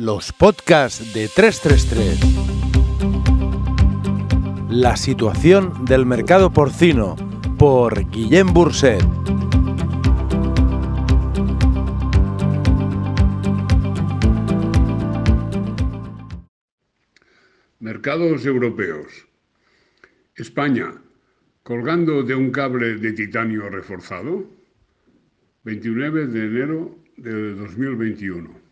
Los podcasts de 333. La situación del mercado porcino por Guillem Burset. Mercados europeos. España, colgando de un cable de titanio reforzado. 29 de enero de 2021.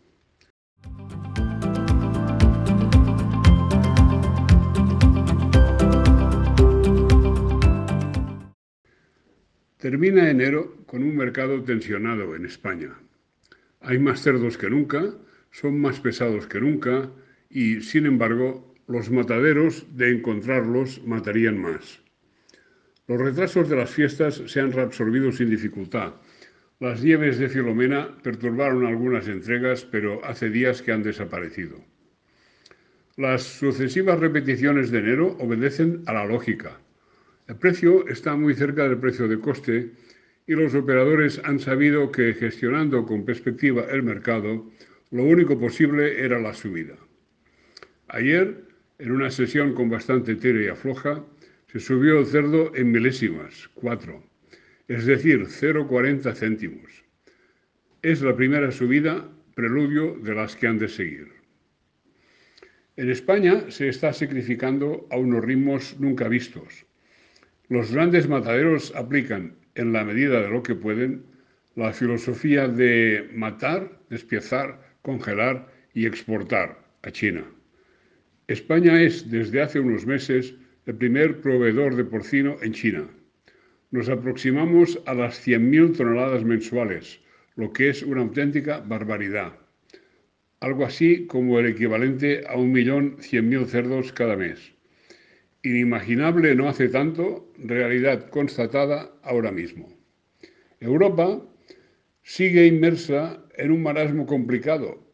Termina enero con un mercado tensionado en España. Hay más cerdos que nunca, son más pesados que nunca y, sin embargo, los mataderos, de encontrarlos, matarían más. Los retrasos de las fiestas se han reabsorbido sin dificultad. Las nieves de Filomena perturbaron algunas entregas, pero hace días que han desaparecido. Las sucesivas repeticiones de enero obedecen a la lógica. El precio está muy cerca del precio de coste y los operadores han sabido que gestionando con perspectiva el mercado, lo único posible era la subida. Ayer en una sesión con bastante tira y afloja, se subió el cerdo en milésimas, 4, es decir, 0,40 céntimos. Es la primera subida, preludio de las que han de seguir. En España se está sacrificando a unos ritmos nunca vistos. Los grandes mataderos aplican, en la medida de lo que pueden, la filosofía de matar, despiezar, congelar y exportar a China. España es, desde hace unos meses, el primer proveedor de porcino en China. Nos aproximamos a las 100.000 toneladas mensuales, lo que es una auténtica barbaridad. Algo así como el equivalente a 1.100.000 cerdos cada mes. Inimaginable no hace tanto, realidad constatada ahora mismo. Europa sigue inmersa en un marasmo complicado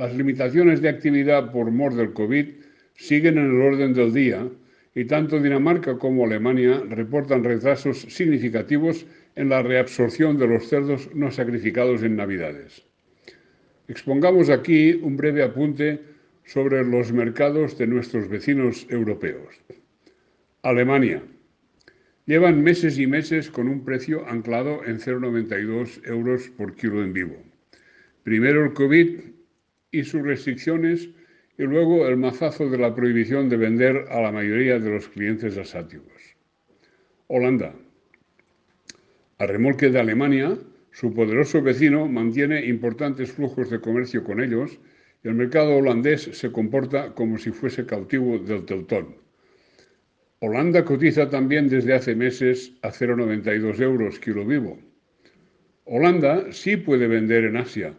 las limitaciones de actividad por mor del COVID siguen en el orden del día y tanto Dinamarca como Alemania reportan retrasos significativos en la reabsorción de los cerdos no sacrificados en Navidades. Expongamos aquí un breve apunte sobre los mercados de nuestros vecinos europeos. Alemania. Llevan meses y meses con un precio anclado en 0,92 euros por kilo en vivo. Primero el COVID y sus restricciones y luego el mazazo de la prohibición de vender a la mayoría de los clientes asáticos. Holanda. A remolque de Alemania, su poderoso vecino mantiene importantes flujos de comercio con ellos el mercado holandés se comporta como si fuese cautivo del Teutón. Holanda cotiza también desde hace meses a 0,92 euros kilo vivo. Holanda sí puede vender en Asia,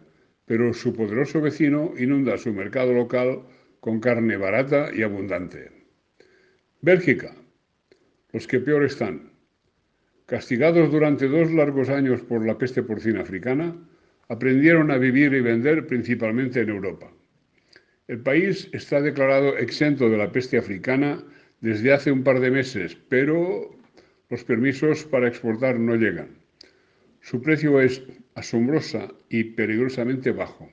pero su poderoso vecino inunda su mercado local con carne barata y abundante. Bélgica, los que peor están. Castigados durante dos largos años por la peste porcina africana, aprendieron a vivir y vender principalmente en Europa. El país está declarado exento de la peste africana desde hace un par de meses, pero los permisos para exportar no llegan. Su precio es asombrosa y peligrosamente bajo,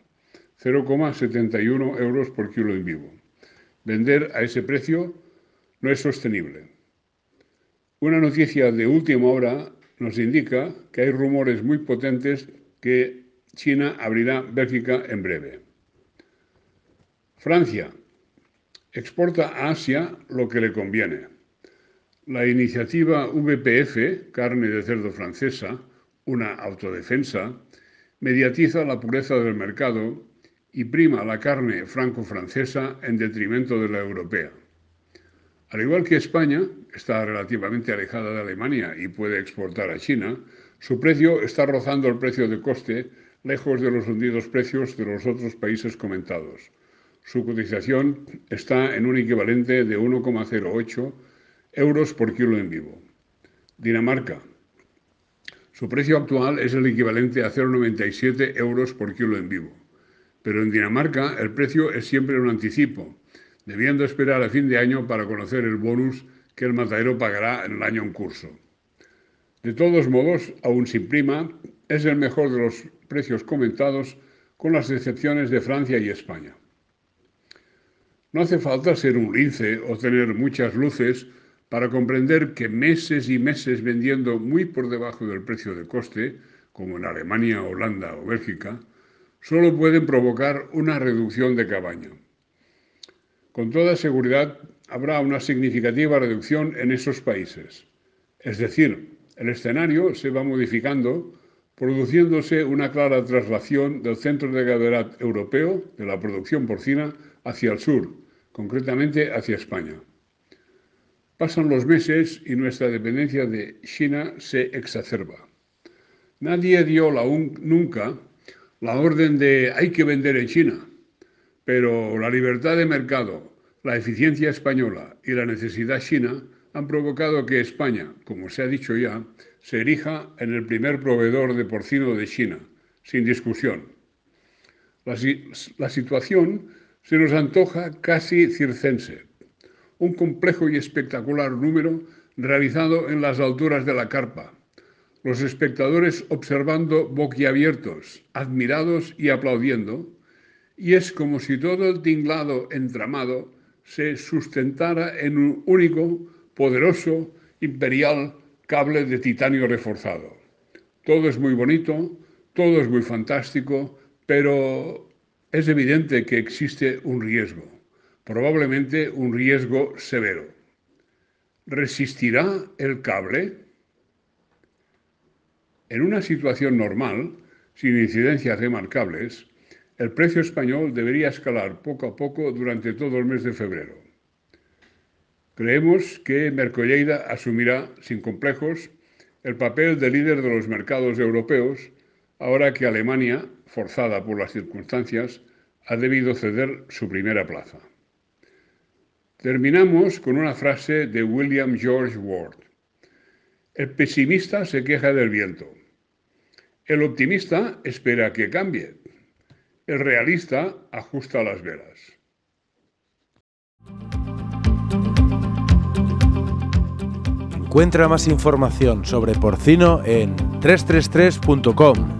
0,71 euros por kilo en vivo. Vender a ese precio no es sostenible. Una noticia de última hora nos indica que hay rumores muy potentes que China abrirá Bélgica en breve. Francia exporta a Asia lo que le conviene. La iniciativa VPF, carne de cerdo francesa, una autodefensa, mediatiza la pureza del mercado y prima la carne franco-francesa en detrimento de la europea. Al igual que España está relativamente alejada de Alemania y puede exportar a China, su precio está rozando el precio de coste lejos de los hundidos precios de los otros países comentados. Su cotización está en un equivalente de 1,08 euros por kilo en vivo. Dinamarca, su precio actual es el equivalente a 0,97 euros por kilo en vivo. Pero en Dinamarca el precio es siempre un anticipo, debiendo esperar a fin de año para conocer el bonus que el matadero pagará en el año en curso. De todos modos, aún sin prima, es el mejor de los precios comentados con las excepciones de Francia y España. No hace falta ser un lince o tener muchas luces para comprender que meses y meses vendiendo muy por debajo del precio de coste, como en Alemania, Holanda o Bélgica, solo pueden provocar una reducción de cabaña. Con toda seguridad habrá una significativa reducción en esos países. Es decir, el escenario se va modificando, produciéndose una clara traslación del centro de gravedad europeo de la producción porcina hacia el sur, concretamente hacia España. Pasan los meses y nuestra dependencia de China se exacerba. Nadie dio nunca la orden de hay que vender en China, pero la libertad de mercado, la eficiencia española y la necesidad china han provocado que España, como se ha dicho ya, se erija en el primer proveedor de porcino de China, sin discusión. La, situación se nos antoja casi circense, un complejo y espectacular número realizado en las alturas de la carpa, los espectadores observando boquiabiertos, admirados y aplaudiendo, y es como si todo el tinglado entramado se sustentara en un único, poderoso, imperial cable de titanio reforzado. Todo es muy bonito, todo es muy fantástico, pero es evidente que existe un riesgo, probablemente un riesgo severo. ¿Resistirá el cable? En una situación normal, sin incidencias remarcables, el precio español debería escalar poco a poco durante todo el mes de febrero. Creemos que Mercolleida asumirá, sin complejos, el papel de líder de los mercados europeos, ahora que Alemania, forzada por las circunstancias, ha debido ceder su primera plaza. Terminamos con una frase de William George Ward. El pesimista se queja del viento. El optimista espera que cambie. El realista ajusta las velas. Encuentra más información sobre porcino en 333.com.